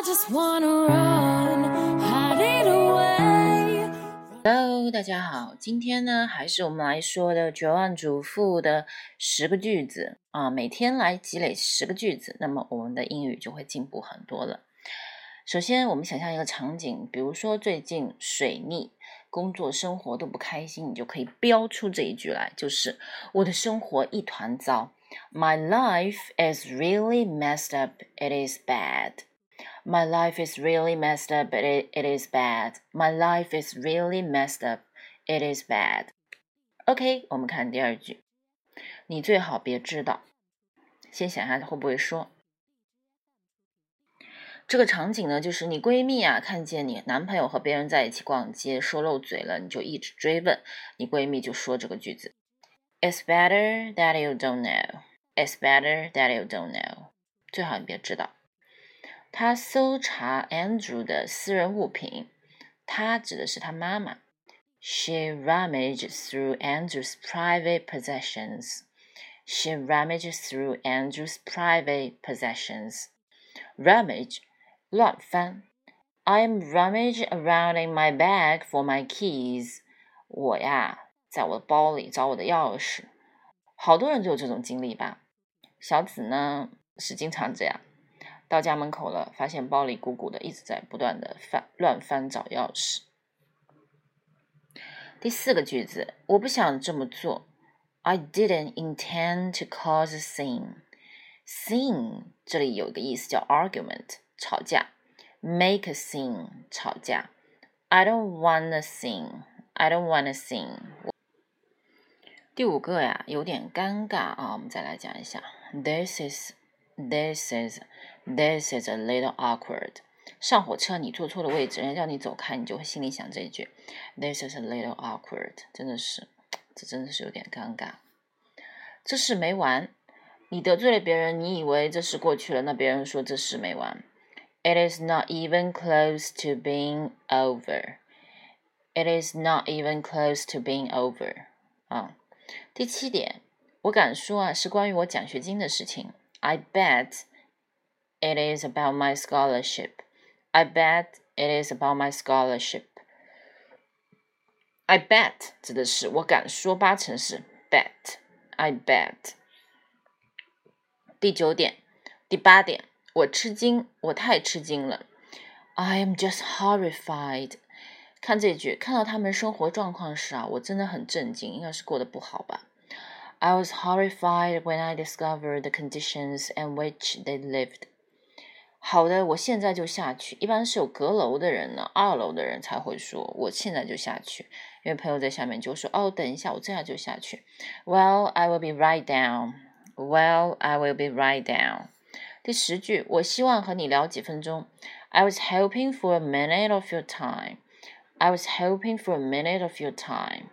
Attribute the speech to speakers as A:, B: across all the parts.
A: I just wanna run, Hello，大家好，今天呢还是我们来说的绝望主妇的十个句子啊，每天来积累十个句子，那么我们的英语就会进步很多了。首先，我们想象一个场景，比如说最近水逆，工作生活都不开心，你就可以标出这一句来，就是我的生活一团糟。My life is really messed up. It is bad. My life is really messed up, but It it is bad. My life is really messed up. It is bad. OK，我们看第二句。你最好别知道。先想下会不会说。这个场景呢，就是你闺蜜啊，看见你男朋友和别人在一起逛街，说漏嘴了，你就一直追问，你闺蜜就说这个句子。It's better that you don't know. It's better that you don't know. 最好你别知道。他搜查 Andrew 的私人物品，他指的是他妈妈。She rummaged through Andrew's private possessions. She rummaged through Andrew's private possessions. Rummage，乱翻。I'm rummage around in my bag for my keys. 我呀。在我的包里找我的钥匙，好多人都有这种经历吧？小紫呢是经常这样， 到家门口了，发现包里鼓鼓的，一直在不断的翻乱翻找钥匙。第四个句子，我不想这么做。I didn't intend to cause a scene. Scene 这里有一个意思叫 argument，吵架。Make a scene，吵架。I don't want a scene. I don't want a scene. 第五个呀，有点尴尬啊，我们再来讲一下。This is, this is, this is a little awkward。上火车你坐错了位置，人家叫你走开，你就会心里想这一句。This is a little awkward，真的是，这真的是有点尴尬。这事没完，你得罪了别人，你以为这事过去了，那别人说这事没完。It is not even close to being over. It is not even close to being over。啊。第七点，我敢说啊，是关于我奖学金的事情。I bet it is about my scholarship. I bet it is about my scholarship. I bet 指的是我敢说八成是 bet. I bet. 第九点，第八点，我吃惊，我太吃惊了。I am just horrified. 看这句，看到他们生活状况时啊，我真的很震惊，应该是过得不好吧。 I was horrified when I discovered the conditions in which they lived。好的，我现在就下去。一般是有阁楼的人呢，二楼的人才会说我现在就下去，因为朋友在下面就说哦，等一下，我这样就下去。Well, I will be right down. Well, I will be right down. 第十句，我希望和你聊几分钟。I was hoping for a minute of your time. I was hoping for a minute of your time.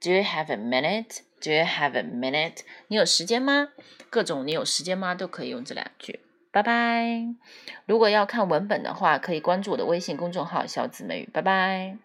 A: Do you have a minute? Do you have a minute? 你有时间吗？各种你有时间吗都可以用这两句。拜拜。如果要看文本的话，可以关注我的微信公众号“小紫美语”。拜拜。